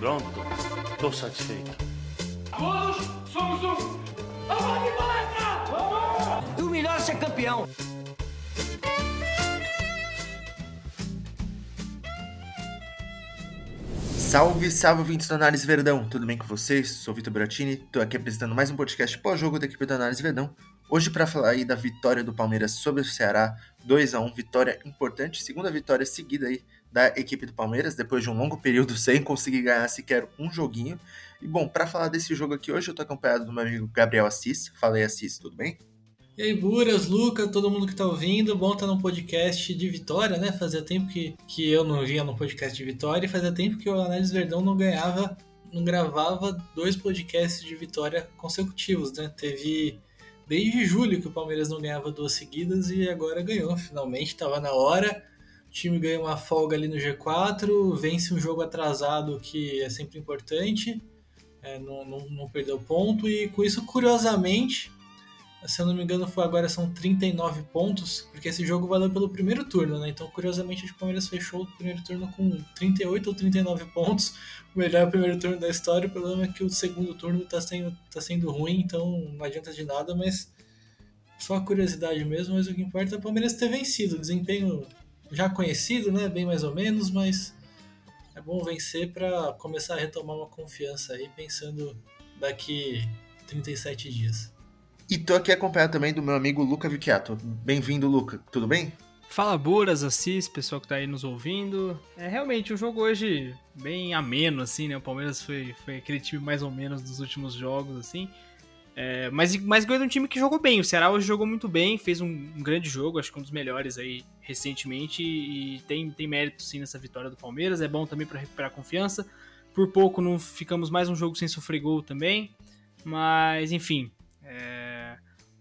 Pronto, tô satisfeito. Todos somos um. Vamos de palestra! O melhor é ser campeão. Salve, salve, ouvintes do Análise Verdão! Tudo bem com vocês? Sou Vitor Bratini, tô aqui apresentando mais um podcast pós-jogo da equipe do Análise Verdão. Hoje para falar aí da vitória do Palmeiras sobre o Ceará, 2 a 1 vitória importante, segunda vitória seguida aí da equipe do Palmeiras, depois de um longo período sem conseguir ganhar sequer um joguinho. E bom, para falar desse jogo aqui hoje, eu tô acompanhado do meu amigo Gabriel Assis. Fala aí, Assis, tudo bem? E aí, Buras, Luca, todo mundo que tá ouvindo, bom estar tá podcast de vitória, né? Fazia tempo que, que eu não vinha num podcast de vitória e fazia tempo que o Análise Verdão não ganhava, não gravava dois podcasts de vitória consecutivos, né? Teve desde julho que o Palmeiras não ganhava duas seguidas e agora ganhou, finalmente, tava na hora. O time ganha uma folga ali no G4, vence um jogo atrasado que é sempre importante, é, não, não, não perdeu ponto e com isso, curiosamente, se eu não me engano, foi agora são 39 pontos, porque esse jogo valeu pelo primeiro turno, né? Então, curiosamente, o Palmeiras fechou o primeiro turno com 38 ou 39 pontos, o melhor primeiro turno da história. O problema é que o segundo turno tá sendo, tá sendo ruim, então não adianta de nada, mas só curiosidade mesmo. Mas o que importa é o Palmeiras ter vencido. Desempenho já conhecido, né? Bem mais ou menos, mas é bom vencer para começar a retomar uma confiança aí, pensando daqui 37 dias. E tô aqui acompanhado também do meu amigo Luca Vicchiato. Bem-vindo, Luca. Tudo bem? Fala Buras, Assis, pessoal que tá aí nos ouvindo. É realmente o um jogo hoje bem ameno, assim, né? O Palmeiras foi, foi aquele time mais ou menos dos últimos jogos, assim. É, mas, mas ganhou de um time que jogou bem. O Ceará hoje jogou muito bem, fez um, um, grande jogo, acho que um dos melhores aí recentemente. E tem, tem mérito sim nessa vitória do Palmeiras. É bom também para recuperar a confiança. Por pouco não ficamos mais um jogo sem sofrer gol também. Mas, enfim. É,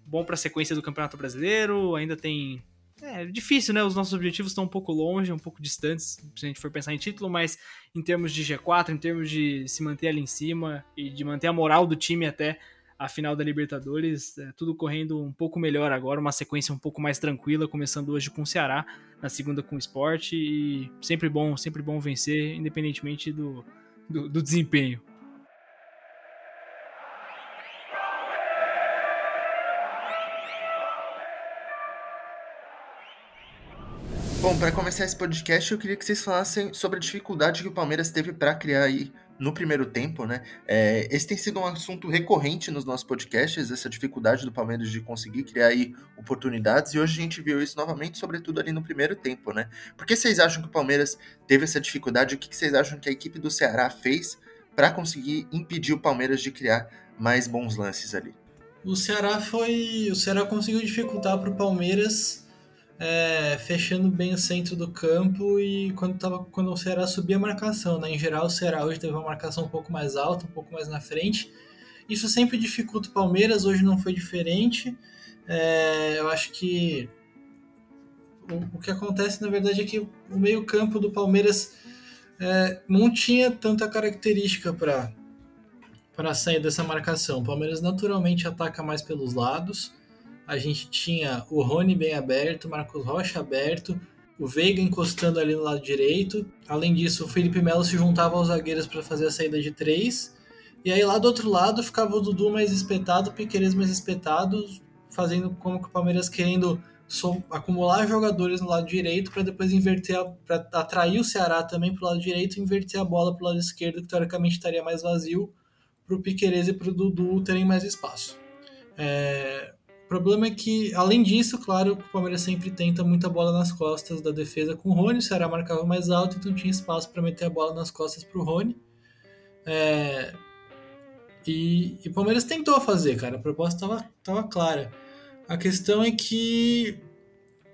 bom para a sequência do Campeonato Brasileiro, ainda tem. É difícil, né? Os nossos objetivos estão um pouco longe, um pouco distantes, se a gente for pensar em título, mas em termos de G4, em termos de se manter ali em cima e de manter a moral do time até a final da Libertadores, é, tudo correndo um pouco melhor agora, uma sequência um pouco mais tranquila, começando hoje com o Ceará, na segunda com o Sport, e sempre bom, sempre bom vencer, independentemente do, do, do desempenho. Bom, para começar esse podcast, eu queria que vocês falassem sobre a dificuldade que o Palmeiras teve para criar aí no primeiro tempo, né? É, esse tem sido um assunto recorrente nos nossos podcasts, essa dificuldade do Palmeiras de conseguir criar aí oportunidades, e hoje a gente viu isso novamente, sobretudo ali no primeiro tempo, né? Por que vocês acham que o Palmeiras teve essa dificuldade? O que vocês acham que a equipe do Ceará fez para conseguir impedir o Palmeiras de criar mais bons lances ali? O Ceará foi. O Ceará conseguiu dificultar para o Palmeiras é, fechando bem o centro do campo e quando, tava, quando o Ceará subia a marcação. Né? Em geral, o Ceará hoje teve uma marcação um pouco mais alta, um pouco mais na frente. Isso sempre dificulta o Palmeiras, hoje não foi diferente. É, eu acho que o, o, que acontece, na verdade, é que o meio-campo do Palmeiras é, não tinha tanta característica para sair dessa marcação. O Palmeiras naturalmente ataca mais pelos lados a gente tinha o Rony bem aberto, Marcos Rocha aberto, o Veiga encostando ali no lado direito. Além disso, o Felipe Melo se juntava aos zagueiros para fazer a saída de três. E aí lá do outro lado ficava o Dudu mais espetado, o Piqueires mais espetado, fazendo como que o Palmeiras querendo acumular jogadores no lado direito para depois inverter, para atrair o Ceará também para o lado direito e inverter a bola para o lado esquerdo, que teoricamente estaria mais vazio, para o Piqueires e para o Dudu terem mais espaço. É, o problema é que, além disso, claro, o Palmeiras sempre tenta muita bola nas costas da defesa com o Rony. O Ceará marcava mais alto, então tinha espaço para meter a bola nas costas para o Rony. É... E, e o Palmeiras tentou fazer, cara. A proposta estava tava clara. A questão é que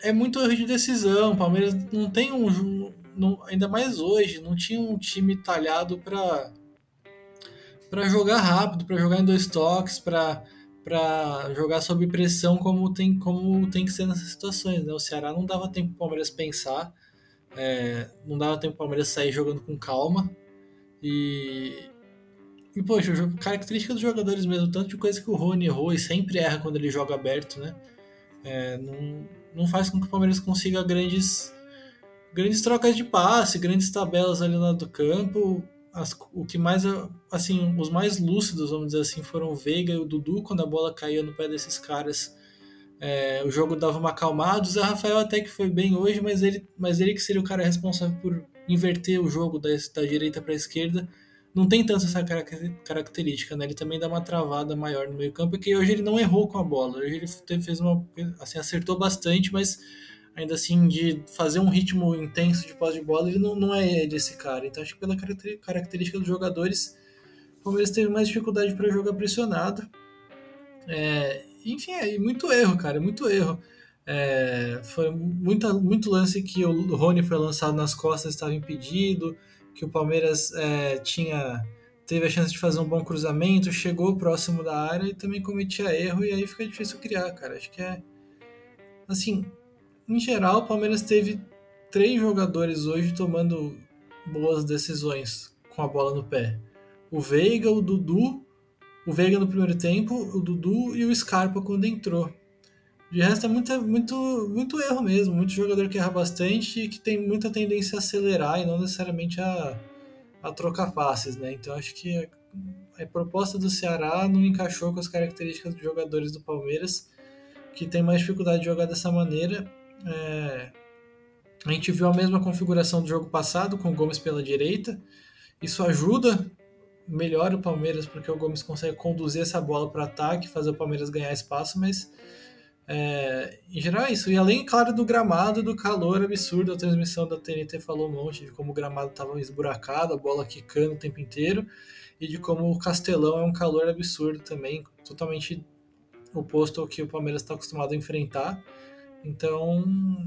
é muito erro de decisão. O Palmeiras não tem um. Não, ainda mais hoje, não tinha um time talhado para para jogar rápido, para jogar em dois toques, para para jogar sob pressão como tem, como tem que ser nessas situações. Né? O Ceará não dava tempo para o Palmeiras pensar, é, não dava tempo para o Palmeiras sair jogando com calma. E, e poxa, característica dos jogadores mesmo, tanto de coisa que o Rony errou e sempre erra quando ele joga aberto, né? É, não, não faz com que o Palmeiras consiga grandes, grandes trocas de passe, grandes tabelas ali lá do campo. As, o que mais, assim, os mais lúcidos, vamos dizer assim, foram o Veiga e o Dudu, quando a bola caía no pé desses caras. É, o jogo dava uma acalmada. O Zé Rafael até que foi bem hoje, mas ele, mas ele que seria o cara responsável por inverter o jogo da, da direita para a esquerda. Não tem tanto essa característica, né? Ele também dá uma travada maior no meio campo, porque hoje ele não errou com a bola. Hoje ele fez uma, assim, acertou bastante, mas ainda assim, de fazer um ritmo intenso de pós de bola, ele não, não é desse cara. Então, acho que pela característica dos jogadores, o Palmeiras teve mais dificuldade para jogar pressionado. É, enfim, é muito erro, cara, muito erro. É, foi muita, muito lance que o Rony foi lançado nas costas, estava impedido, que o Palmeiras é, tinha teve a chance de fazer um bom cruzamento, chegou próximo da área e também cometia erro, e aí fica difícil criar, cara. Acho que é. Assim, em geral, o Palmeiras teve três jogadores hoje tomando boas decisões com a bola no pé. O Veiga, o Dudu, o Veiga no primeiro tempo, o Dudu e o Scarpa quando entrou. De resto é muito, muito, muito erro mesmo, muito jogador que erra bastante e que tem muita tendência a acelerar e não necessariamente a, a trocar passes, né? Então acho que a, a proposta do Ceará não encaixou com as características dos jogadores do Palmeiras, que tem mais dificuldade de jogar dessa maneira é, a gente viu a mesma configuração do jogo passado, com o Gomes pela direita. Isso ajuda, melhora o Palmeiras, porque o Gomes consegue conduzir essa bola para ataque, fazer o Palmeiras ganhar espaço, mas é, em geral é isso. E além, claro, do gramado, do calor absurdo, a transmissão da TNT falou um monte de como o gramado estava esburacado, a bola quicando o tempo inteiro, e de como o Castelão é um calor absurdo também, totalmente oposto ao que o Palmeiras está acostumado a enfrentar. Então,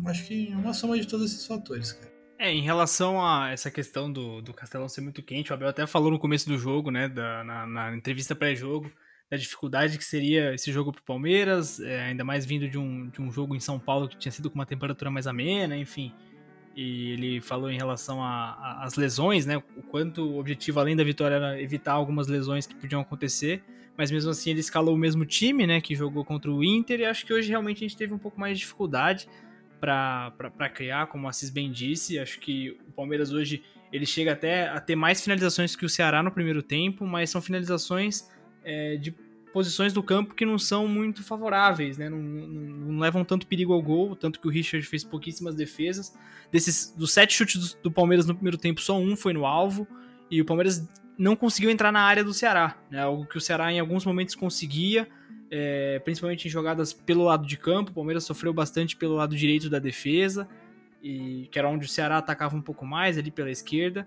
acho que é uma soma de todos esses fatores, cara. É, em relação a essa questão do, do Castelão ser muito quente, o Abel até falou no começo do jogo, né, da, na, na entrevista pré-jogo, da dificuldade que seria esse jogo para o Palmeiras, é, ainda mais vindo de um, de um jogo em São Paulo que tinha sido com uma temperatura mais amena, enfim. E ele falou em relação às lesões, né, o quanto o objetivo, além da vitória, era evitar algumas lesões que podiam acontecer mas mesmo assim ele escalou o mesmo time, né, que jogou contra o Inter, e acho que hoje realmente a gente teve um pouco mais de dificuldade para criar, como o Assis bem disse, acho que o Palmeiras hoje ele chega até a ter mais finalizações que o Ceará no primeiro tempo, mas são finalizações é, de posições do campo que não são muito favoráveis, né? Não, não, não, levam tanto perigo ao gol, tanto que o Richard fez pouquíssimas defesas. Desses, dos sete chutes do, do Palmeiras no primeiro tempo, só um foi no alvo. E o Palmeiras não conseguiu entrar na área do Ceará, né? algo que o Ceará em alguns momentos conseguia, é, principalmente em jogadas pelo lado de campo. O Palmeiras sofreu bastante pelo lado direito da defesa, e que era onde o Ceará atacava um pouco mais, ali pela esquerda,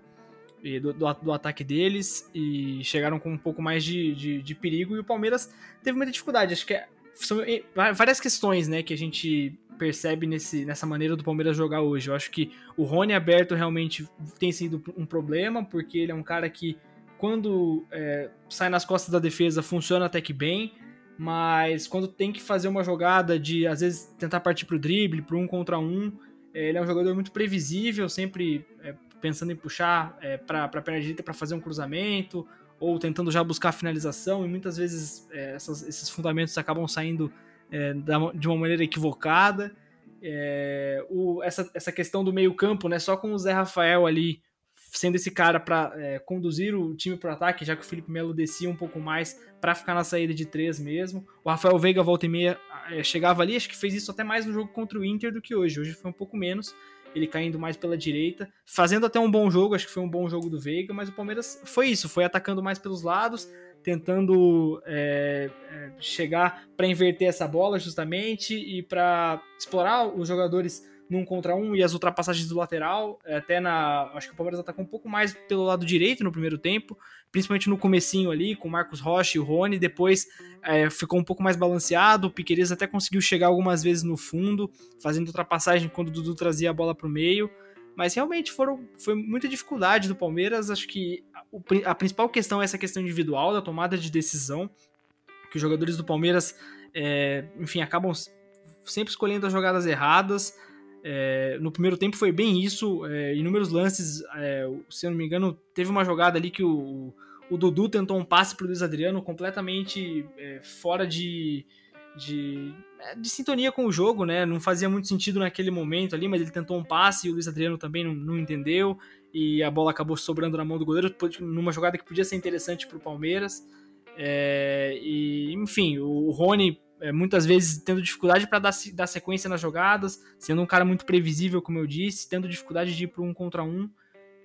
do, do, do ataque deles, e chegaram com um pouco mais de, de, de, perigo, e o Palmeiras teve muita dificuldade. Acho que é, são várias questões né, que a gente percebe nesse, nessa maneira do Palmeiras jogar hoje. Eu acho que o Rony aberto realmente tem sido um problema, porque ele é um cara que quando é, sai nas costas da defesa, funciona até que bem, mas quando tem que fazer uma jogada de, às vezes, tentar partir para o drible, para um contra um, é, ele é um jogador muito previsível, sempre é, pensando em puxar é, para a perna direita para fazer um cruzamento, ou tentando já buscar a finalização, e muitas vezes é, essas, esses fundamentos acabam saindo é, de uma maneira equivocada. É, o, essa, essa questão do meio-campo, né, só com o Zé Rafael ali sendo esse cara para é, conduzir o time para o ataque, já que o Felipe Melo descia um pouco mais para ficar na saída de três mesmo. O Rafael Veiga volta e meia é, chegava ali, acho que fez isso até mais no jogo contra o Inter do que hoje. Hoje foi um pouco menos, ele caindo mais pela direita, fazendo até um bom jogo, acho que foi um bom jogo do Veiga, mas o Palmeiras foi isso, foi atacando mais pelos lados, tentando é, é chegar para inverter essa bola justamente e para explorar os jogadores num contra um e as ultrapassagens do lateral, é, até na, acho que o Palmeiras atacou um pouco mais pelo lado direito no primeiro tempo, principalmente no comecinho ali, com o Marcos Rocha e o Rony, depois é, ficou um pouco mais balanceado, o Piqueires até conseguiu chegar algumas vezes no fundo, fazendo ultrapassagem quando o Dudu trazia a bola para o meio, mas realmente foram, foi muita dificuldade do Palmeiras, acho que a, a principal questão é essa questão individual, da tomada de decisão, que os jogadores do Palmeiras, é, enfim, acabam sempre escolhendo as jogadas erradas, é, no primeiro tempo foi bem isso, é, inúmeros lances, é, se eu não me engano, teve uma jogada ali que o, o Dudu tentou um passe para o Luiz Adriano completamente é, fora de, de, é, de sintonia com o jogo, né? Não fazia muito sentido naquele momento ali, mas ele tentou um passe e o Luiz Adriano também não, não entendeu. E a bola acabou sobrando na mão do goleiro numa jogada que podia ser interessante para o Palmeiras. É, e, enfim, o Rony é, muitas vezes tendo dificuldade para dar, dar, sequência nas jogadas, sendo um cara muito previsível, como eu disse, tendo dificuldade de ir para um contra um.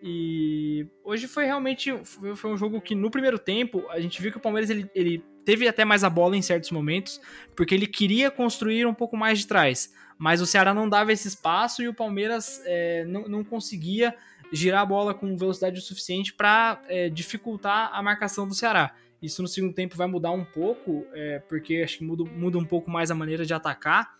E hoje foi realmente foi, um jogo que no primeiro tempo a gente viu que o Palmeiras ele, ele teve até mais a bola em certos momentos, porque ele queria construir um pouco mais de trás. Mas o Ceará não dava esse espaço e o Palmeiras é, não, não conseguia girar a bola com velocidade o suficiente para é, dificultar a marcação do Ceará. Isso no segundo tempo vai mudar um pouco, é, porque acho que muda, muda, um pouco mais a maneira de atacar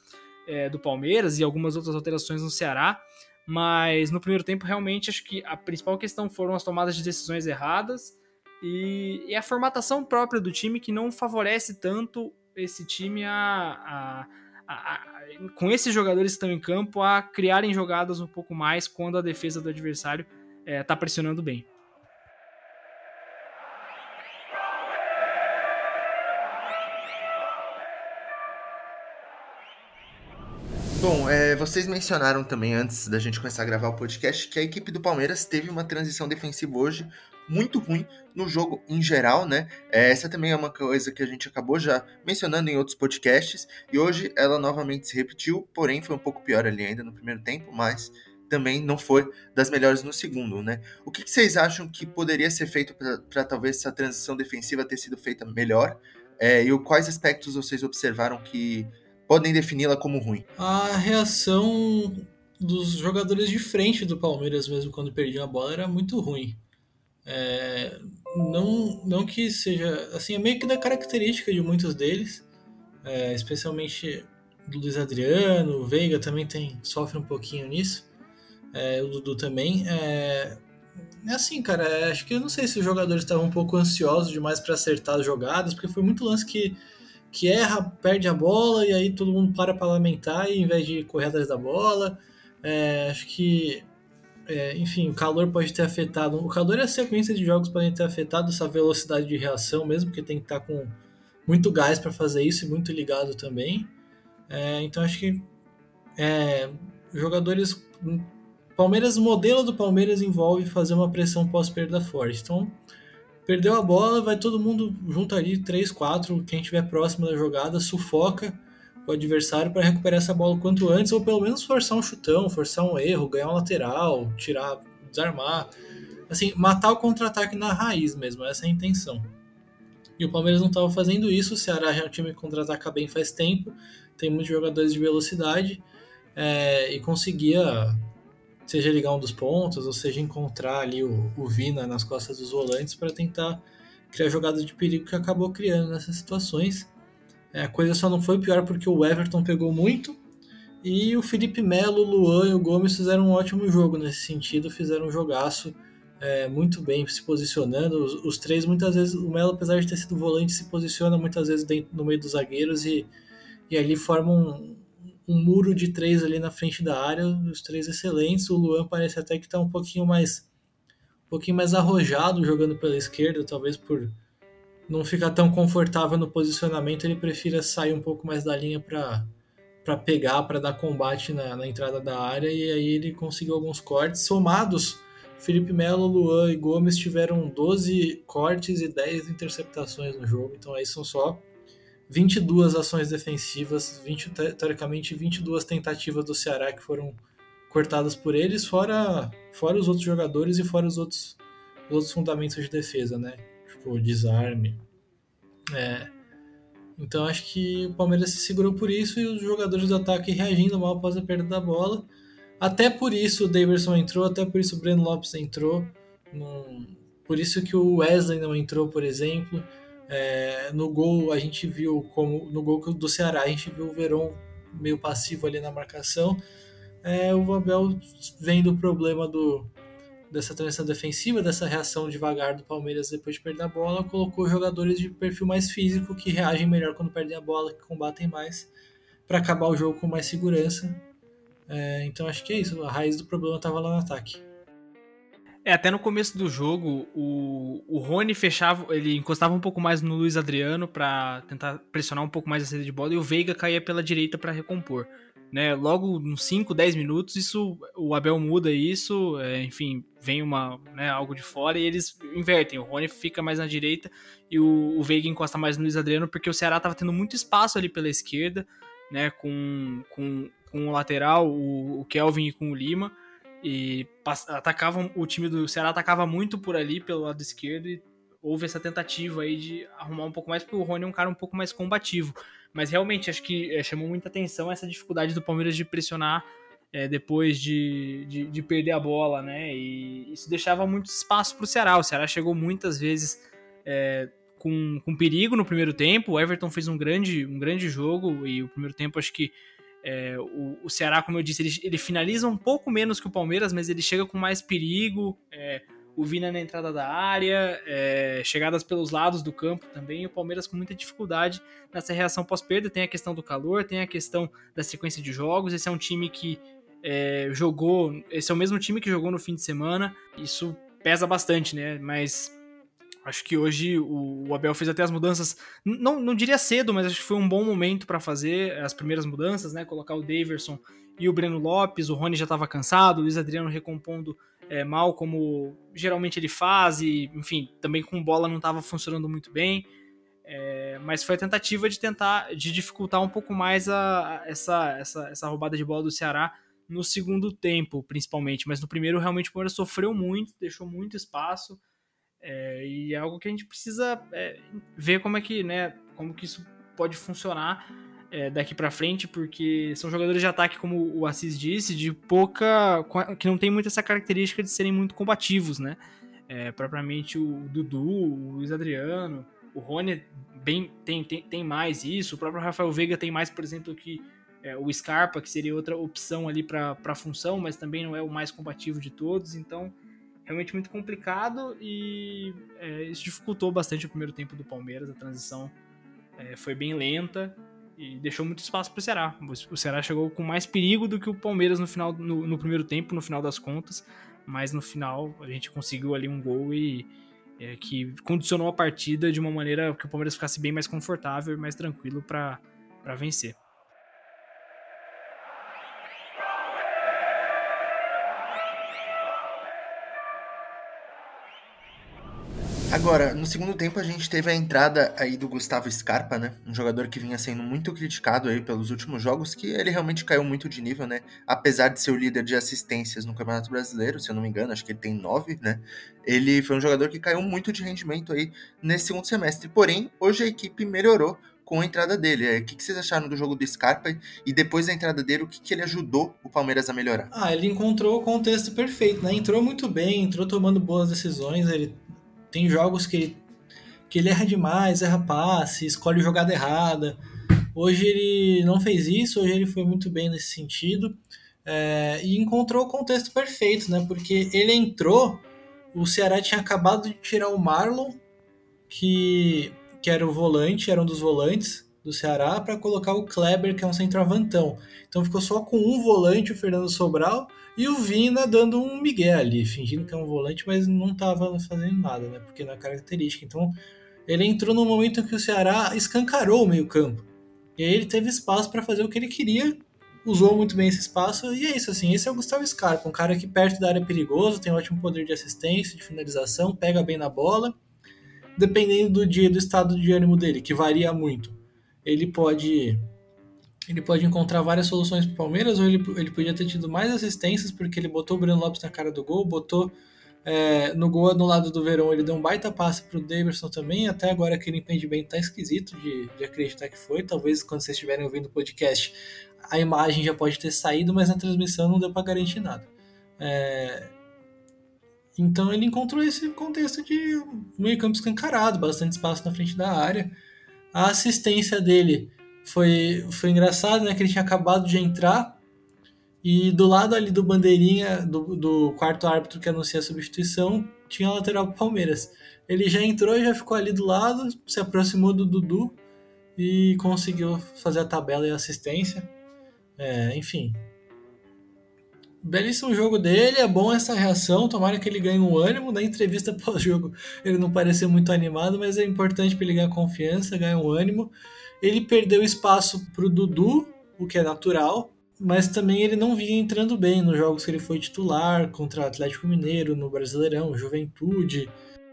é, do Palmeiras e algumas outras alterações no Ceará. Mas no primeiro tempo, realmente, acho que a principal questão foram as tomadas de decisões erradas e, e a formatação própria do time que não favorece tanto esse time a, a, a, a, com esses jogadores que estão em campo a criarem jogadas um pouco mais quando a defesa do adversário está é, pressionando bem. Bom, é, vocês mencionaram também antes da gente começar a gravar o podcast que a equipe do Palmeiras teve uma transição defensiva hoje muito ruim no jogo em geral, né? É, essa também é uma coisa que a gente acabou já mencionando em outros podcasts e hoje ela novamente se repetiu, porém foi um pouco pior ali ainda no primeiro tempo, mas também não foi das melhores no segundo, né? O que, que vocês acham que poderia ser feito para talvez essa transição defensiva ter sido feita melhor? É, e quais aspectos vocês observaram que podem defini-la como ruim? A reação dos jogadores de frente do Palmeiras, mesmo quando perdiam a bola, era muito ruim. É, não, não que seja. Assim, é meio que da característica de muitos deles, é, especialmente do Luiz Adriano, o Veiga também tem, sofre um pouquinho nisso, é, o Dudu também. É, é assim, cara, é, acho que eu não sei se os jogadores estavam um pouco ansiosos demais para acertar as jogadas, porque foi muito lance que que erra, perde a bola e aí todo mundo para para lamentar e, em vez de correr atrás da bola. É, acho que, é, enfim, o calor pode ter afetado. O calor e a sequência de jogos podem ter afetado essa velocidade de reação mesmo, porque tem que estar tá com muito gás para fazer isso e muito ligado também. É, então acho que é, jogadores. Palmeiras, o modelo do Palmeiras envolve fazer uma pressão pós-perda forte. Então, Perdeu a bola, vai todo mundo junto ali, 3, 4, quem estiver próximo da jogada, sufoca o adversário para recuperar essa bola quanto antes, ou pelo menos forçar um chutão, forçar um erro, ganhar um lateral, tirar, desarmar. Assim, matar o contra-ataque na raiz mesmo, essa é a intenção. E o Palmeiras não estava fazendo isso, o Ceará já é um time que contra-ataca bem faz tempo, tem muitos jogadores de velocidade, é, e conseguia seja ligar um dos pontos, ou seja encontrar ali o, o Vina nas costas dos volantes para tentar criar jogadas de perigo que acabou criando nessas situações. É, a coisa só não foi pior porque o Everton pegou muito e o Felipe Melo, o Luan e o Gomes fizeram um ótimo jogo nesse sentido, fizeram um jogaço é, muito bem se posicionando. Os, os, três, muitas vezes, o Melo, apesar de ter sido volante, se posiciona muitas vezes dentro, no meio dos zagueiros e, e ali forma um, um muro de três ali na frente da área, os três excelentes. O Luan parece até que está um pouquinho mais um pouquinho mais arrojado jogando pela esquerda, talvez por não ficar tão confortável no posicionamento, ele prefira sair um pouco mais da linha para para pegar, para dar combate na, na, entrada da área, e aí ele conseguiu alguns cortes. Somados, Felipe Melo, Luan e Gomes tiveram 12 cortes e 10 interceptações no jogo, então aí são só 22 ações defensivas, 20, teoricamente 22 tentativas do Ceará que foram cortadas por eles, fora, fora os outros jogadores e fora os outros, os outros fundamentos de defesa, né? Tipo, desarme. É. Então acho que o Palmeiras se segurou por isso e os jogadores do ataque reagindo mal após a perda da bola. Até por isso o Davidson entrou, até por isso o Breno Lopes entrou. Por isso que o Wesley não entrou, por exemplo. É, no gol a gente viu como no gol do Ceará a gente viu o Verón meio passivo ali na marcação. É, o Abel vendo o problema do, dessa transição defensiva, dessa reação devagar do Palmeiras depois de perder a bola, colocou jogadores de perfil mais físico que reagem melhor quando perdem a bola, que combatem mais, para acabar o jogo com mais segurança. É, então acho que é isso, a raiz do problema estava lá no ataque. É, até no começo do jogo, o, o Rony fechava, ele encostava um pouco mais no Luiz Adriano para tentar pressionar um pouco mais a saída de bola e o Veiga caía pela direita para recompor. Né, logo nos 5, 10 minutos, isso o Abel muda isso, é, enfim, vem uma, né, algo de fora e eles invertem. O Rony fica mais na direita e o, o Veiga encosta mais no Luiz Adriano, porque o Ceará estava tendo muito espaço ali pela esquerda, né, com, com, com o lateral, o, o Kelvin e com o Lima e atacavam o time do Ceará atacava muito por ali pelo lado esquerdo e houve essa tentativa aí de arrumar um pouco mais porque o Rony é um cara um pouco mais combativo. Mas realmente acho que é, chamou muita atenção essa dificuldade do Palmeiras de pressionar é, depois de, de, de, perder a bola né? E isso deixava muito espaço para o Ceará. O Ceará chegou muitas vezes é, com, com perigo no primeiro tempo. O Everton fez um grande um grande jogo e o primeiro tempo acho que é, o, o, Ceará, como eu disse, ele, ele, finaliza um pouco menos que o Palmeiras, mas ele chega com mais perigo. É, o Vina na entrada da área, é, chegadas pelos lados do campo também. o Palmeiras com muita dificuldade nessa reação pós-perda. Tem a questão do calor, tem a questão da sequência de jogos. Esse é um time que é, jogou. Esse é o mesmo time que jogou no fim de semana. Isso pesa bastante, né? Mas Acho que hoje o, Abel fez até as mudanças, não, não diria cedo, mas acho que foi um bom momento para fazer as primeiras mudanças, né? Colocar o Daverson e o Breno Lopes, o Rony já estava cansado, o Luiz Adriano recompondo é, mal, como geralmente ele faz, e enfim, também com bola não estava funcionando muito bem. É, mas foi a tentativa de tentar, de dificultar um pouco mais a, a, essa, essa, essa roubada de bola do Ceará no segundo tempo, principalmente. Mas no primeiro, realmente, o Palmeiras sofreu muito, deixou muito espaço. É, e é algo que a gente precisa é, ver como é que, né, como que isso pode funcionar é, daqui para frente, porque são jogadores de ataque, como o Assis disse, de pouca. que não tem muito essa característica de serem muito combativos, né? É, propriamente o Dudu, o Luiz Adriano, o Rony bem, tem, tem, tem mais isso, o próprio Rafael Veiga tem mais, por exemplo, que é, o Scarpa, que seria outra opção ali para a função, mas também não é o mais combativo de todos, então realmente muito complicado e é, isso dificultou bastante o primeiro tempo do Palmeiras. A transição é, foi bem lenta e deixou muito espaço para o Ceará. O Ceará chegou com mais perigo do que o Palmeiras no final, no, no, primeiro tempo, no final das contas, mas no final a gente conseguiu ali um gol e é, que condicionou a partida de uma maneira que o Palmeiras ficasse bem mais confortável e mais tranquilo para vencer. Agora, no segundo tempo a gente teve a entrada aí do Gustavo Scarpa, né? Um jogador que vinha sendo muito criticado aí pelos últimos jogos, que ele realmente caiu muito de nível, né? Apesar de ser o líder de assistências no Campeonato Brasileiro, se eu não me engano, acho que ele tem nove, né? Ele foi um jogador que caiu muito de rendimento aí nesse segundo semestre. Porém, hoje a equipe melhorou com a entrada dele. O que vocês acharam do jogo do Scarpa e depois da entrada dele, o que, que ele ajudou o Palmeiras a melhorar? Ah, ele encontrou o contexto perfeito, né? Entrou muito bem, entrou tomando boas decisões, ele tem jogos que ele, que ele erra demais, erra passe, escolhe jogada errada. Hoje ele não fez isso, hoje ele foi muito bem nesse sentido. É, e encontrou o contexto perfeito, né? Porque ele entrou, o Ceará tinha acabado de tirar o Marlon, que, que era o volante, era um dos volantes do Ceará, para colocar o Kleber, que é um centroavantão. Então ficou só com um volante, o Fernando Sobral, e o Vina dando um migué ali, fingindo que é um volante, mas não estava fazendo nada, né? Porque não é característica. Então, ele entrou no momento em que o Ceará escancarou o meio-campo. E aí ele teve espaço para fazer o que ele queria, usou muito bem esse espaço, e é isso, assim. Esse é o Gustavo Scarpa, um cara que perto da área é perigoso, tem um ótimo poder de assistência, de finalização, pega bem na bola. Dependendo do dia, do estado de ânimo dele, que varia muito, ele pode ele pode encontrar várias soluções para o Palmeiras, ou ele, ele podia ter tido mais assistências, porque ele botou o Breno Lopes na cara do gol, botou é, no gol no lado do Verão, ele deu um baita passe para o Davidson também. Até agora aquele impedimento tá esquisito de, de acreditar que foi. Talvez quando vocês estiverem ouvindo o podcast, a imagem já pode ter saído, mas na transmissão não deu para garantir nada. É, então ele encontrou esse contexto de meio campo escancarado, bastante espaço na frente da área. A assistência dele foi, foi engraçado, né? Que ele tinha acabado de entrar e do lado ali do bandeirinha, do, do quarto árbitro que anuncia a substituição, tinha a lateral pro Palmeiras. Ele já entrou e já ficou ali do lado, se aproximou do Dudu e conseguiu fazer a tabela e a assistência. É, enfim. Belíssimo jogo dele, é bom essa reação, tomara que ele ganhe um ânimo. Na entrevista pós-jogo ele não pareceu muito animado, mas é importante para ele ganhar confiança, ganhar um ânimo. Ele perdeu espaço para o Dudu, o que é natural, mas também ele não vinha entrando bem nos jogos que ele foi titular, contra Atlético Mineiro, no Brasileirão, Juventude.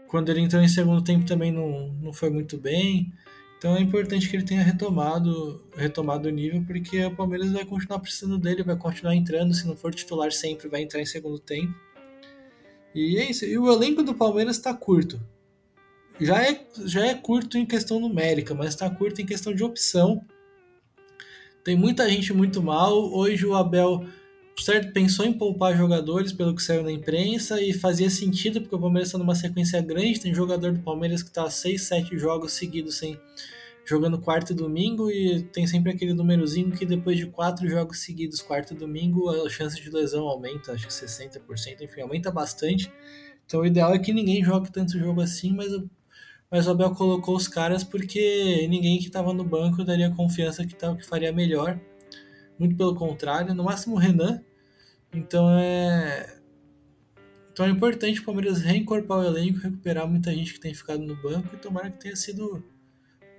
Quando ele entrou em segundo tempo também não, não foi muito bem. Então é importante que ele tenha retomado, retomado o nível, porque o Palmeiras vai continuar precisando dele, vai continuar entrando, se não for titular sempre, vai entrar em segundo tempo. E é isso. E o elenco do Palmeiras está curto. Já é, já é curto em questão numérica, mas está curto em questão de opção. Tem muita gente muito mal. Hoje o Abel certo, pensou em poupar jogadores, pelo que saiu na imprensa, e fazia sentido, porque o Palmeiras está numa sequência grande. Tem jogador do Palmeiras que está 6, 7 jogos seguidos sem jogando quarto e domingo, e tem sempre aquele númerozinho que depois de quatro jogos seguidos, quarto e domingo, a chance de lesão aumenta, acho que 60%, enfim, aumenta bastante. Então o ideal é que ninguém jogue tanto jogo assim, mas o, mas o Abel colocou os caras porque ninguém que estava no banco daria confiança que, tava, que faria melhor. Muito pelo contrário, no máximo o Renan. Então é. Então é importante o Palmeiras reincorporar o elenco, recuperar muita gente que tem ficado no banco e tomara que tenha sido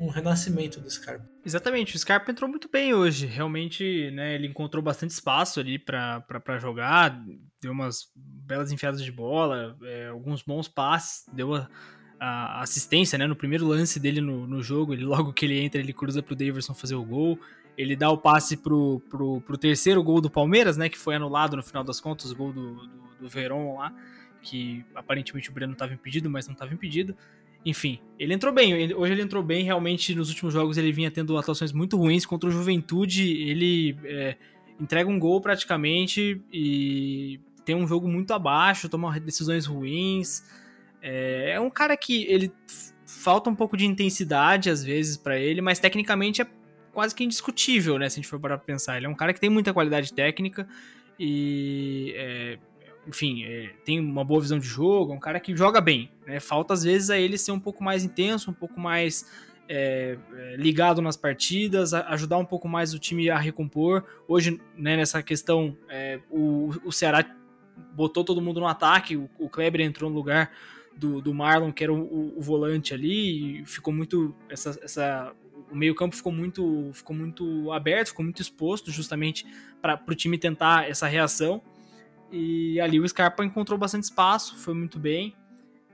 um renascimento do Scarpa. Exatamente, o Scarpa entrou muito bem hoje. Realmente, né, ele encontrou bastante espaço ali para jogar, deu umas belas enfiadas de bola, é, alguns bons passes, deu a, a, assistência, né, no primeiro lance dele no, no jogo, ele logo que ele entra, ele cruza pro Davidson fazer o gol. Ele dá o passe pro, pro, pro terceiro gol do Palmeiras, né, que foi anulado no final das contas, o gol do, do, do Verón lá, que aparentemente o Breno estava impedido, mas não estava impedido. Enfim, ele entrou bem. Hoje ele entrou bem. Realmente, nos últimos jogos ele vinha tendo atuações muito ruins. Contra o Juventude, ele é, entrega um gol praticamente e tem um jogo muito abaixo, toma decisões ruins. É, é um cara que ele falta um pouco de intensidade às vezes para ele, mas tecnicamente é quase que indiscutível, né? Se a gente for parar pra pensar. Ele é um cara que tem muita qualidade técnica e é, enfim, é, tem uma boa visão de jogo, é um cara que joga bem. Né? Falta às vezes a ele ser um pouco mais intenso, um pouco mais é, é ligado nas partidas, ajudar um pouco mais o time a recompor. Hoje, né, nessa questão, é, o, o Ceará botou todo mundo no ataque, o, o Kleber entrou no lugar do, do Marlon, que era o, o, o volante ali, e ficou muito. Essa, essa, o meio-campo ficou muito, ficou muito aberto, ficou muito exposto, justamente para o time tentar essa reação. E ali o Scarpa encontrou bastante espaço, foi muito bem.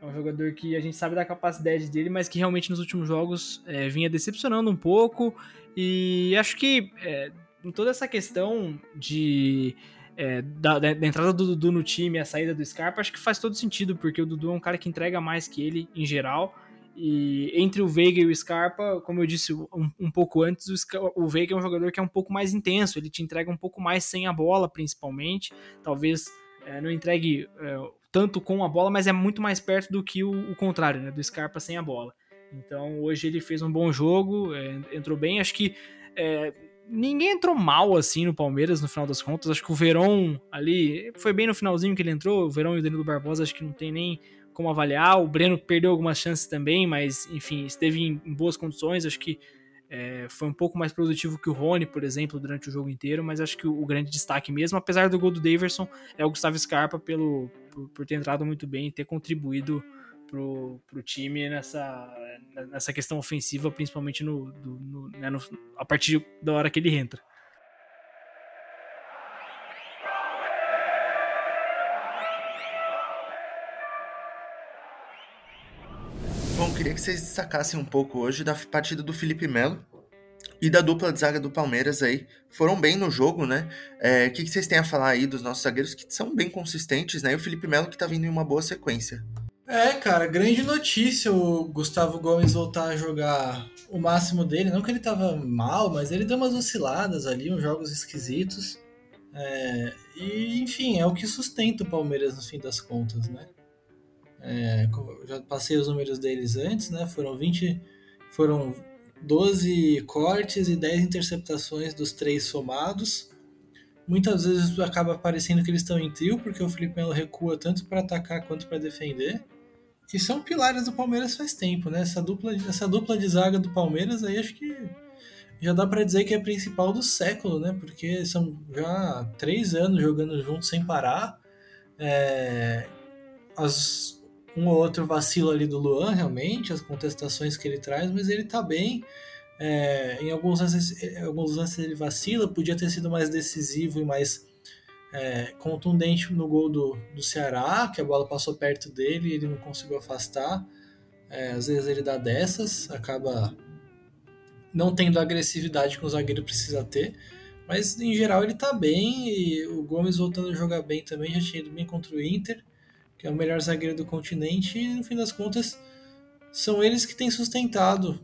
É um jogador que a gente sabe da capacidade dele, mas que realmente nos últimos jogos é, vinha decepcionando um pouco. E acho que é, em toda essa questão de é, da, da, entrada do Dudu no time, a saída do Scarpa, acho que faz todo sentido, porque o Dudu é um cara que entrega mais que ele em geral. E entre o Veiga e o Scarpa, como eu disse um, um pouco antes, o, o, Veiga é um jogador que é um pouco mais intenso, ele te entrega um pouco mais sem a bola, principalmente. Talvez é, não entregue é, tanto com a bola, mas é muito mais perto do que o, o, contrário, né, do Scarpa sem a bola. Então hoje ele fez um bom jogo, é, entrou bem. Acho que ninguém entrou mal assim no Palmeiras no final das contas. Acho que o Verón ali foi bem no finalzinho que ele entrou. O Verón e o Danilo Barbosa acho que não tem nem como avaliar. O Breno perdeu algumas chances também, mas enfim, esteve em, em boas condições. Acho que é, foi um pouco mais produtivo que o Rony, por exemplo, durante o jogo inteiro, mas acho que o, o grande destaque mesmo, apesar do gol do Daverson, é o Gustavo Scarpa pelo, por, por ter entrado muito bem e ter contribuído pro, pro time nessa, nessa questão ofensiva, principalmente no, do, no, né, no, a partir da hora que ele entra. Queria que vocês destacassem um pouco hoje da partida do Felipe Melo e da dupla de zaga do Palmeiras aí. Foram bem no jogo, né? É, o que, que vocês têm a falar aí dos nossos zagueiros que são bem consistentes, né? E o Felipe Melo que tá vindo em uma boa sequência. É, cara, grande notícia o Gustavo Gomes voltar a jogar o máximo dele. Não que ele tava mal, mas ele deu umas osciladas ali, uns jogos esquisitos. É, e, enfim, é o que sustenta o Palmeiras no fim das contas, né? É, já passei os números deles antes, né? Foram 20, foram 12 cortes e 10 interceptações dos três somados. Muitas vezes acaba parecendo que eles estão em trio, porque o Felipe Melo recua tanto para atacar quanto para defender. E são pilares do Palmeiras faz tempo, né? Essa dupla, essa dupla de zaga do Palmeiras aí acho que já dá para dizer que é a principal do século, né? Porque são já três anos jogando juntos sem parar. É, as, um ou outro vacilo ali do Luan, realmente, as contestações que ele traz, mas ele tá bem. É, em alguns lances, em alguns lances ele vacila, podia ter sido mais decisivo e mais é, contundente no gol do, do Ceará, que a bola passou perto dele e ele não conseguiu afastar. É, às vezes ele dá dessas, acaba não tendo a agressividade que o zagueiro precisa ter. Mas em geral ele tá bem e o Gomes voltando a jogar bem também, já tinha ido bem contra o Inter, que é o melhor zagueiro do continente, e no fim das contas são eles que têm sustentado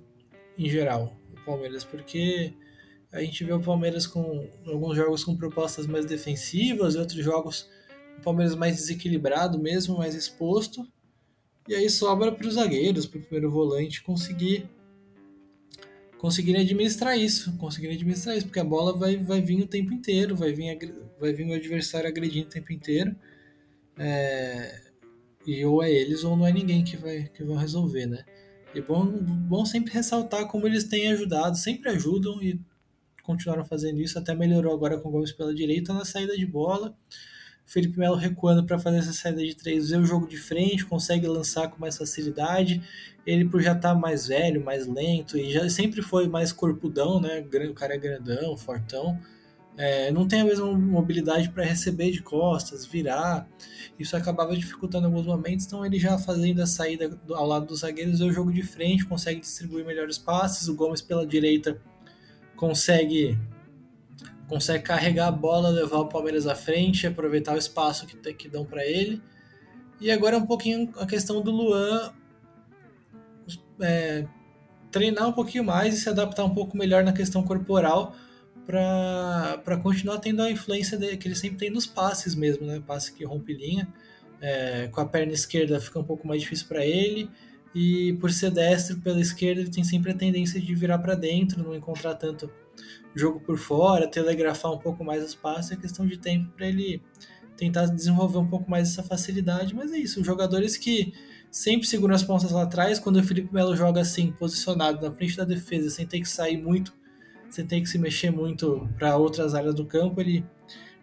em geral o Palmeiras, porque a gente vê o Palmeiras com alguns jogos com propostas mais defensivas, outros jogos o Palmeiras mais desequilibrado mesmo, mais exposto. E aí sobra para os zagueiros, para o primeiro volante conseguir conseguirem administrar isso, conseguirem administrar isso, porque a bola vai, vai vir o tempo inteiro, vai vir, vai vir o adversário agredindo o tempo inteiro. É, e ou é eles ou não é ninguém que, vai, que vão resolver, né? E bom, bom sempre ressaltar como eles têm ajudado, sempre ajudam e continuaram fazendo isso, até melhorou agora com o Gomes pela direita na saída de bola. Felipe Melo recuando para fazer essa saída de três, vê o jogo de frente, consegue lançar com mais facilidade. Ele, por já estar tá mais velho, mais lento, e já sempre foi mais corpudão, né? O cara é grandão, fortão. É, não tem a mesma mobilidade para receber de costas, virar. Isso acabava dificultando alguns momentos, então ele já fazendo a saída ao lado dos zagueiros, o jogo de frente, consegue distribuir melhores passes. O Gomes pela direita consegue consegue carregar a bola, levar o Palmeiras à frente, aproveitar o espaço que, que dão para ele. E agora é um pouquinho a questão do Luan é, treinar um pouquinho mais e se adaptar um pouco melhor na questão corporal para continuar tendo a influência que ele sempre tem nos passes mesmo, né? Passe que rompe linha. É, com a perna esquerda fica um pouco mais difícil para ele e por ser destro pela esquerda ele tem sempre a tendência de virar para dentro, não encontrar tanto jogo por fora, telegrafar um pouco mais os passes, é questão de tempo para ele tentar desenvolver um pouco mais essa facilidade, mas é isso, jogadores que sempre seguram as pontas lá atrás, quando o Felipe Melo joga assim, posicionado na frente da defesa, sem ter que sair muito, sem ter que se mexer muito para outras áreas do campo, ele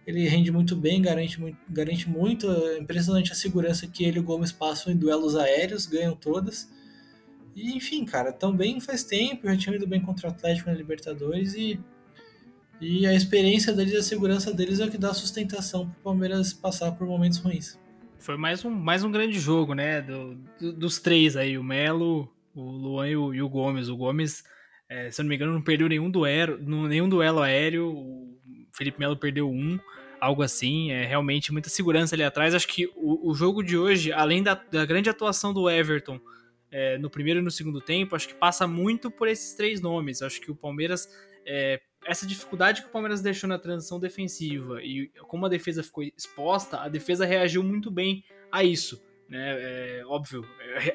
ele rende muito bem, garante muito, garante muito. É impressionante a segurança que ele e o Gomes passam em duelos aéreos, ganham todas. E enfim, cara, também faz tempo, já tinha ido bem contra o Atlético na Libertadores e e a experiência deles e a segurança deles é o que dá sustentação para o Palmeiras passar por momentos ruins. Foi mais um, mais um grande jogo, né? Do, do, dos três aí, o Melo, o Luan e o, e o Gomes. O Gomes, é, se eu não me engano, não perdeu nenhum duelo, nenhum duelo aéreo. O Felipe Melo perdeu um, algo assim. É realmente muita segurança ali atrás. Acho que o, o jogo de hoje, além da, da grande atuação do Everton é, no primeiro e no segundo tempo, acho que passa muito por esses três nomes. Acho que o Palmeiras é, essa dificuldade que o Palmeiras deixou na transição defensiva e como a defesa ficou exposta, a defesa reagiu muito bem a isso. Né? É, óbvio,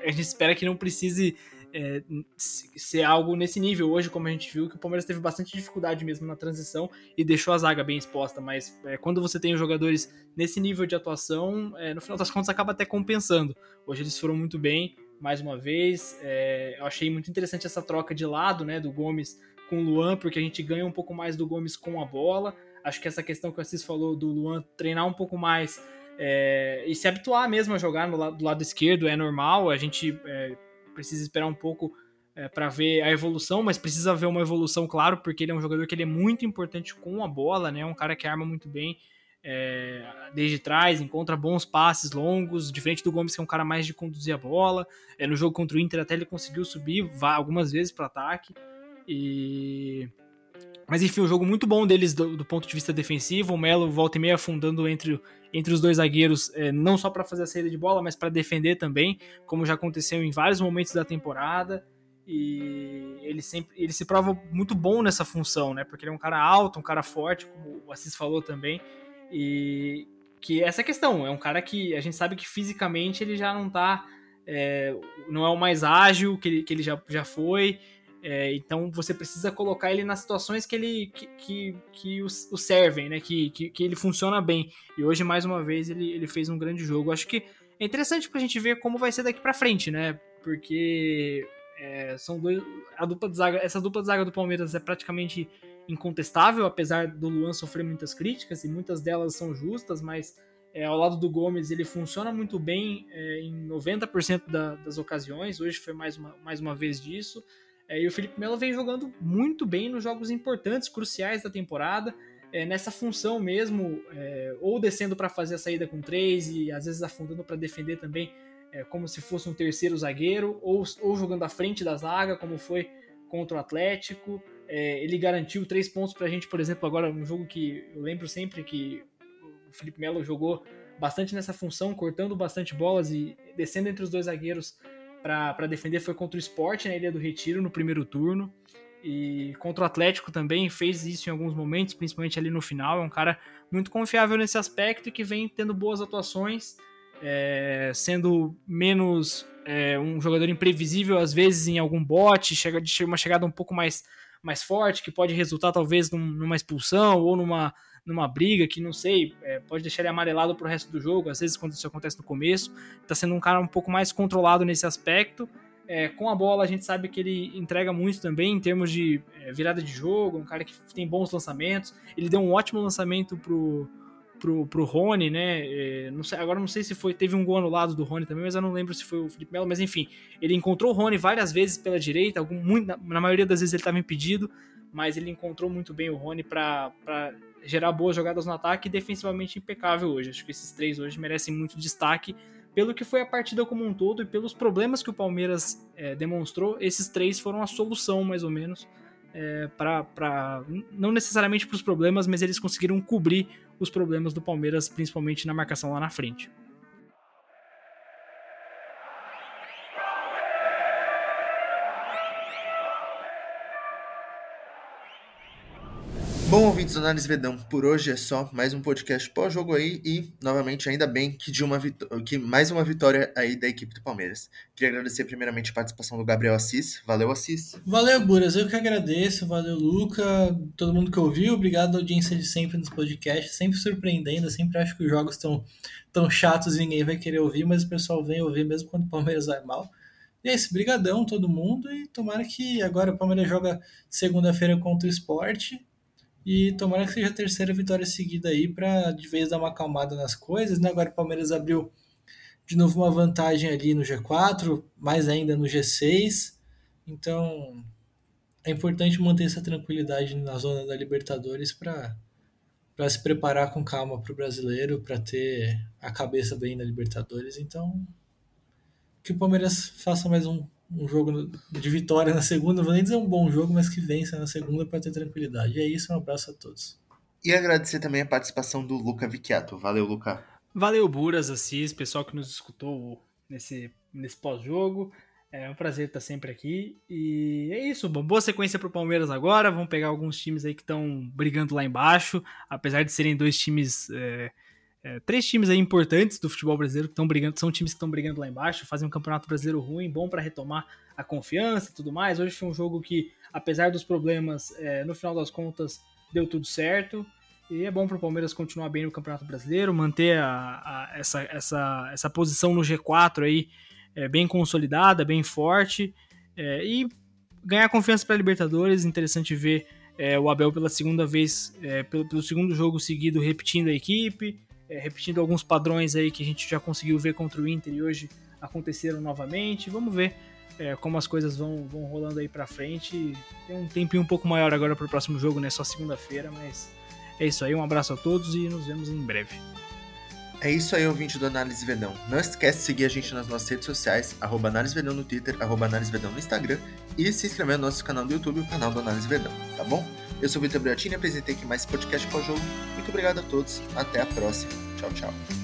a gente espera que não precise é, ser algo nesse nível hoje, como a gente viu, que o Palmeiras teve bastante dificuldade mesmo na transição e deixou a zaga bem exposta, mas é, quando você tem jogadores nesse nível de atuação, é, no final das contas acaba até compensando. Hoje eles foram muito bem, mais uma vez, é, eu achei muito interessante essa troca de lado, né, do Gomes com o Luan, porque a gente ganha um pouco mais do Gomes com a bola. Acho que essa questão que o Assis falou do Luan treinar um pouco mais é, e se habituar mesmo a jogar no do lado esquerdo é normal. A gente é, precisa esperar um pouco é, para ver a evolução, mas precisa ver uma evolução, claro, porque ele é um jogador que ele é muito importante com a bola, né? Um cara que arma muito bem é, desde trás, encontra bons passes longos, diferente do Gomes, que é um cara mais de conduzir a bola. É, no jogo contra o Inter, até ele conseguiu subir algumas vezes para ataque. E. Mas enfim, um jogo muito bom deles do, do, ponto de vista defensivo. O Melo volta e meia afundando entre, entre os dois zagueiros, é, não só para fazer a saída de bola, mas para defender também, como já aconteceu em vários momentos da temporada. E ele sempre ele se prova muito bom nessa função, né? Porque ele é um cara alto, um cara forte, como o Assis falou também. E que essa questão, é um cara que a gente sabe que fisicamente ele já não tá. É, não é o mais ágil que ele, que ele já, já foi é, então você precisa colocar ele nas situações que ele que, que, que o, o, servem, né? Que, que, que, ele funciona bem. E hoje, mais uma vez, ele, ele fez um grande jogo. Acho que é interessante pra gente ver como vai ser daqui pra frente, né? Porque É, são dois. A dupla de zaga, essa dupla de zaga do Palmeiras é praticamente incontestável, apesar do Luan sofrer muitas críticas, e muitas delas são justas, mas é, ao lado do Gomes ele funciona muito bem é, em 90% da, das ocasiões. Hoje foi mais uma, mais uma vez disso. É, e o Felipe Melo vem jogando muito bem nos jogos importantes, cruciais da temporada, é, nessa função mesmo, é, ou descendo para fazer a saída com três e às vezes afundando para defender também, é, como se fosse um terceiro zagueiro, ou, ou jogando à frente da zaga, como foi contra o Atlético. É, ele garantiu três pontos para a gente, por exemplo, agora um jogo que eu lembro sempre que o Felipe Melo jogou bastante nessa função, cortando bastante bolas e descendo entre os dois zagueiros para defender foi contra o Sport na Ilha do Retiro no primeiro turno. E contra o Atlético também fez isso em alguns momentos, principalmente ali no final. É um cara muito confiável nesse aspecto e que vem tendo boas atuações, é, sendo menos é, um jogador imprevisível às vezes em algum bote, chega de uma chegada um pouco mais, mais forte, que pode resultar talvez num, numa expulsão ou numa, numa briga que não sei, é, pode deixar ele amarelado pro resto do jogo, às vezes quando isso acontece no começo, tá sendo um cara um pouco mais controlado nesse aspecto. É, com a bola a gente sabe que ele entrega muito também em termos de é, virada de jogo, um cara que tem bons lançamentos. Ele deu um ótimo lançamento pro, pro, pro Rony, né? É, não sei, agora não sei se foi. Teve um gol anulado do Rony também, mas eu não lembro se foi o Felipe Melo. Mas enfim, ele encontrou o Rony várias vezes pela direita, algum, muito, na, na maioria das vezes ele estava impedido, mas ele encontrou muito bem o Rony para gerar boas jogadas no ataque e defensivamente impecável hoje. Acho que esses três hoje merecem muito destaque pelo que foi a partida como um todo e pelos problemas que o Palmeiras é, demonstrou. Esses três foram a solução, mais ou menos, é, para não necessariamente para os problemas, mas eles conseguiram cobrir os problemas do Palmeiras, principalmente na marcação lá na frente. Ouvintes do Vedão, por hoje é só mais um podcast pós-jogo aí e, novamente, ainda bem que de uma que mais uma vitória aí da equipe do Palmeiras. Queria agradecer primeiramente a participação do Gabriel Assis. Valeu, Assis. Valeu, Buras. Eu que agradeço. Valeu, Luca. Todo mundo que ouviu. Obrigado à audiência de sempre nos podcasts. Sempre surpreendendo. Eu sempre acho que os jogos estão tão chatos e ninguém vai querer ouvir, mas o pessoal vem ouvir mesmo quando o Palmeiras vai mal. E é isso. Brigadão todo mundo e tomara que agora o Palmeiras joga segunda-feira contra o esporte e tomara que seja a terceira vitória seguida aí para de vez dar uma acalmada nas coisas. Né? Agora o Palmeiras abriu de novo uma vantagem ali no G4, mais ainda no G6. Então é importante manter essa tranquilidade na zona da Libertadores para para se preparar com calma para o brasileiro, para ter a cabeça bem na Libertadores. Então, que o Palmeiras faça mais um um jogo de vitória na segunda, vou nem dizer um bom jogo, mas que vença na segunda para ter tranquilidade. E é isso, um abraço a todos. E agradecer também a participação do Luca Vicchiato. Valeu, Luca. Valeu, Buras, Assis, pessoal que nos escutou nesse, nesse pós-jogo. É um prazer estar sempre aqui. E é isso, bom, boa sequência para o Palmeiras agora. Vamos pegar alguns times aí que estão brigando lá embaixo, apesar de serem dois times. É é, três times aí importantes do futebol brasileiro que estão brigando, são times que estão brigando lá embaixo, fazem um campeonato brasileiro ruim, bom para retomar a confiança e tudo mais. Hoje foi um jogo que, apesar dos problemas, é, no final das contas deu tudo certo. E é bom para o Palmeiras continuar bem no Campeonato Brasileiro, manter a, a, essa, essa, essa posição no G4 aí é, bem consolidada, bem forte é, e ganhar confiança para a Libertadores. Interessante ver é, o Abel pela segunda vez, é, pelo, pelo segundo jogo seguido, repetindo a equipe é, repetindo alguns padrões aí que a gente já conseguiu ver contra o Inter e hoje aconteceram novamente. Vamos ver é, como as coisas vão, vão rolando aí pra frente. Tem um tempinho um pouco maior agora pro próximo jogo, né? Só segunda-feira, mas é isso aí. Um abraço a todos e nos vemos em breve. É isso aí, ouvinte do Análise Vedão. Não esquece de seguir a gente nas nossas redes sociais, arroba Análise Vedão no Twitter, arroba Análise Vedão no Instagram e se inscrever no nosso canal do YouTube, o canal do Análise Vedão, tá bom? Eu sou o Vitor Briatini e apresentei aqui mais podcast pós-jogo. Muito obrigado a todos, até a próxima. Tchau, tchau.